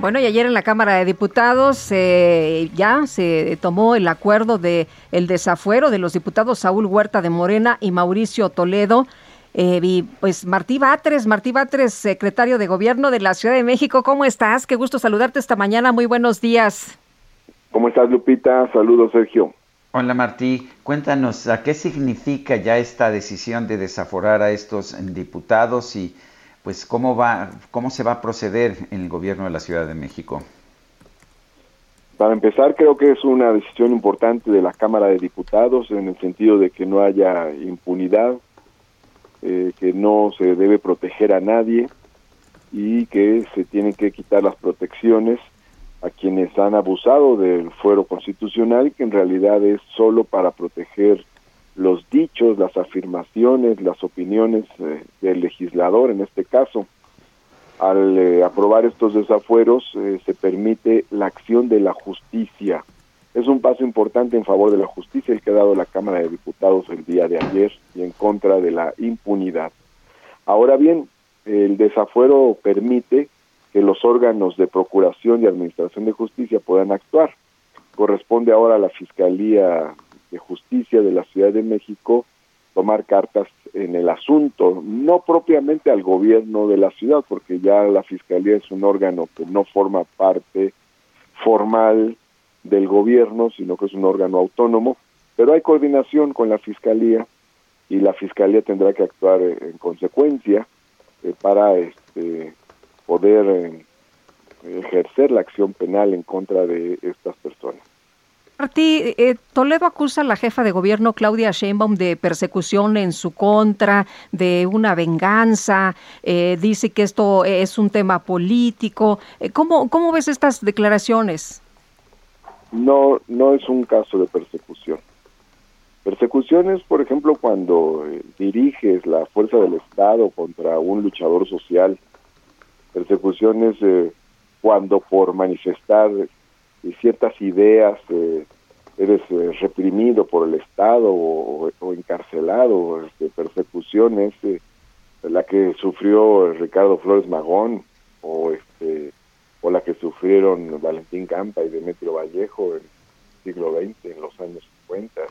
Bueno, y ayer en la Cámara de Diputados eh, ya se tomó el acuerdo de el desafuero de los diputados Saúl Huerta de Morena y Mauricio Toledo. Eh, y pues Martí Batres, Martí Batres, secretario de Gobierno de la Ciudad de México, ¿cómo estás? Qué gusto saludarte esta mañana, muy buenos días. ¿Cómo estás, Lupita? Saludos, Sergio. Hola Martí, cuéntanos a qué significa ya esta decisión de desaforar a estos diputados y pues cómo va, cómo se va a proceder en el gobierno de la Ciudad de México. Para empezar, creo que es una decisión importante de la Cámara de Diputados en el sentido de que no haya impunidad, eh, que no se debe proteger a nadie y que se tienen que quitar las protecciones a quienes han abusado del fuero constitucional, que en realidad es solo para proteger los dichos, las afirmaciones, las opiniones eh, del legislador en este caso. Al eh, aprobar estos desafueros eh, se permite la acción de la justicia. Es un paso importante en favor de la justicia el que ha dado la Cámara de Diputados el día de ayer y en contra de la impunidad. Ahora bien, el desafuero permite que los órganos de procuración y administración de justicia puedan actuar. Corresponde ahora a la Fiscalía de Justicia de la Ciudad de México tomar cartas en el asunto, no propiamente al gobierno de la ciudad, porque ya la Fiscalía es un órgano que no forma parte formal del gobierno, sino que es un órgano autónomo, pero hay coordinación con la Fiscalía y la Fiscalía tendrá que actuar en consecuencia eh, para este, poder eh, ejercer la acción penal en contra de estas personas. Martí, eh, Toledo acusa a la jefa de gobierno Claudia Sheinbaum de persecución en su contra, de una venganza, eh, dice que esto es un tema político. Eh, ¿Cómo, ¿Cómo ves estas declaraciones? No, no es un caso de persecución. Persecución es, por ejemplo, cuando diriges la fuerza del Estado contra un luchador social. Persecución es cuando por manifestar y ciertas ideas eh, eres eh, reprimido por el Estado o, encarcelado, este, persecuciones, eh, la que sufrió Ricardo Flores Magón o este o la que sufrieron Valentín Campa y Demetrio Vallejo en el siglo XX, en los años 50,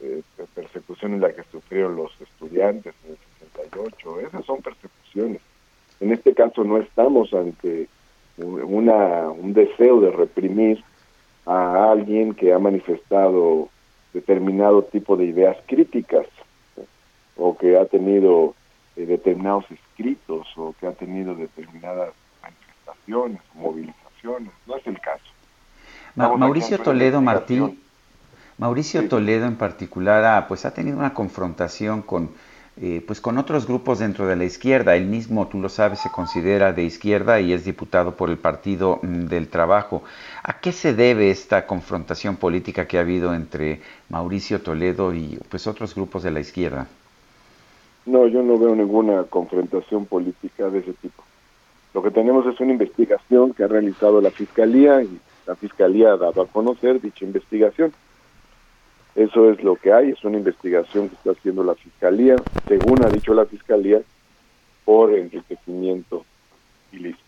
eh, persecuciones la que sufrieron los estudiantes en el 68, esas son persecuciones. En este caso no estamos ante una, un deseo de reprimir a alguien que ha manifestado determinado tipo de ideas críticas o que ha tenido eh, determinados escritos o que ha tenido determinadas manifestaciones, movilizaciones. No es el caso. Mauricio Toledo Martín, Mauricio Toledo en particular, pues ha tenido una confrontación con eh, pues con otros grupos dentro de la izquierda. Él mismo, tú lo sabes, se considera de izquierda y es diputado por el Partido mm, del Trabajo. ¿A qué se debe esta confrontación política que ha habido entre Mauricio Toledo y pues otros grupos de la izquierda? No, yo no veo ninguna confrontación política de ese tipo. Lo que tenemos es una investigación que ha realizado la Fiscalía y la Fiscalía ha dado a conocer dicha investigación eso es lo que hay, es una investigación que está haciendo la Fiscalía, según ha dicho la Fiscalía, por enriquecimiento ilícito.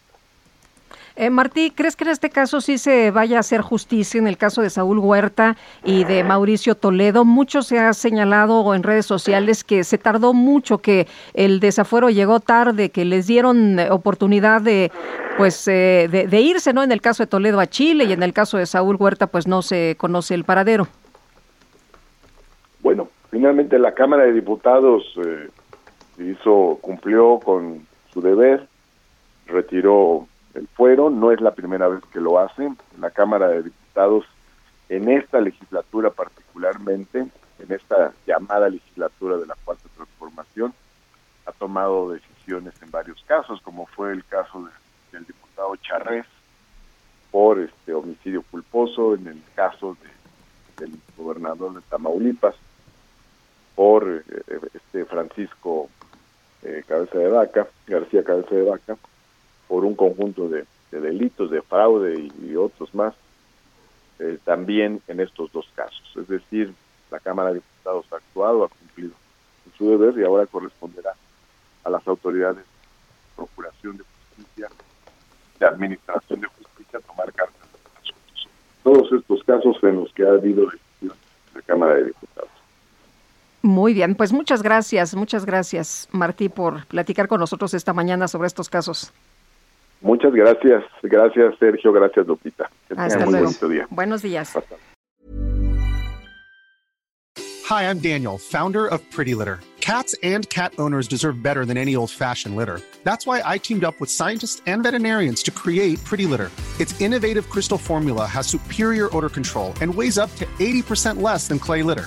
Eh, Martí, ¿crees que en este caso sí se vaya a hacer justicia en el caso de Saúl Huerta y de Mauricio Toledo? Mucho se ha señalado en redes sociales que se tardó mucho, que el desafuero llegó tarde, que les dieron oportunidad de pues eh, de irse, ¿no? En el caso de Toledo a Chile y en el caso de Saúl Huerta pues no se conoce el paradero. Finalmente la Cámara de Diputados eh, hizo, cumplió con su deber, retiró el fuero, no es la primera vez que lo hace. La Cámara de Diputados, en esta legislatura particularmente, en esta llamada legislatura de la Cuarta Transformación, tomado decisiones en varios casos, como fue el caso del diputado Charrés por este homicidio culposo, en el caso del gobernador de Tamaulipas por eh, este Francisco eh, Cabeza de Vaca, García Cabeza de Vaca, por un conjunto de, delitos, de fraude y, otros más, eh, también en estos dos casos. Es decir, la Cámara de Diputados ha actuado, ha cumplido su deber y ahora corresponderá a las autoridades de Procuración de Justicia, de Administración de Justicia, tomar cartas de asuntos. Todos estos casos en los que ha habido decisiones de la Cámara de Diputados. Muy bien, pues muchas gracias, muchas gracias Martí por platicar con nosotros esta mañana sobre estos casos. Muchas gracias, gracias Sergio, gracias Lupita. Hasta luego. Día. Buenos días. Hi, I'm Daniel, founder of Pretty Litter. Cats and cat owners deserve better than any old-fashioned litter. That's why I teamed up with scientists and veterinarians to create Pretty Litter. Its innovative crystal formula has superior odor control and weighs up to 80% less than clay litter.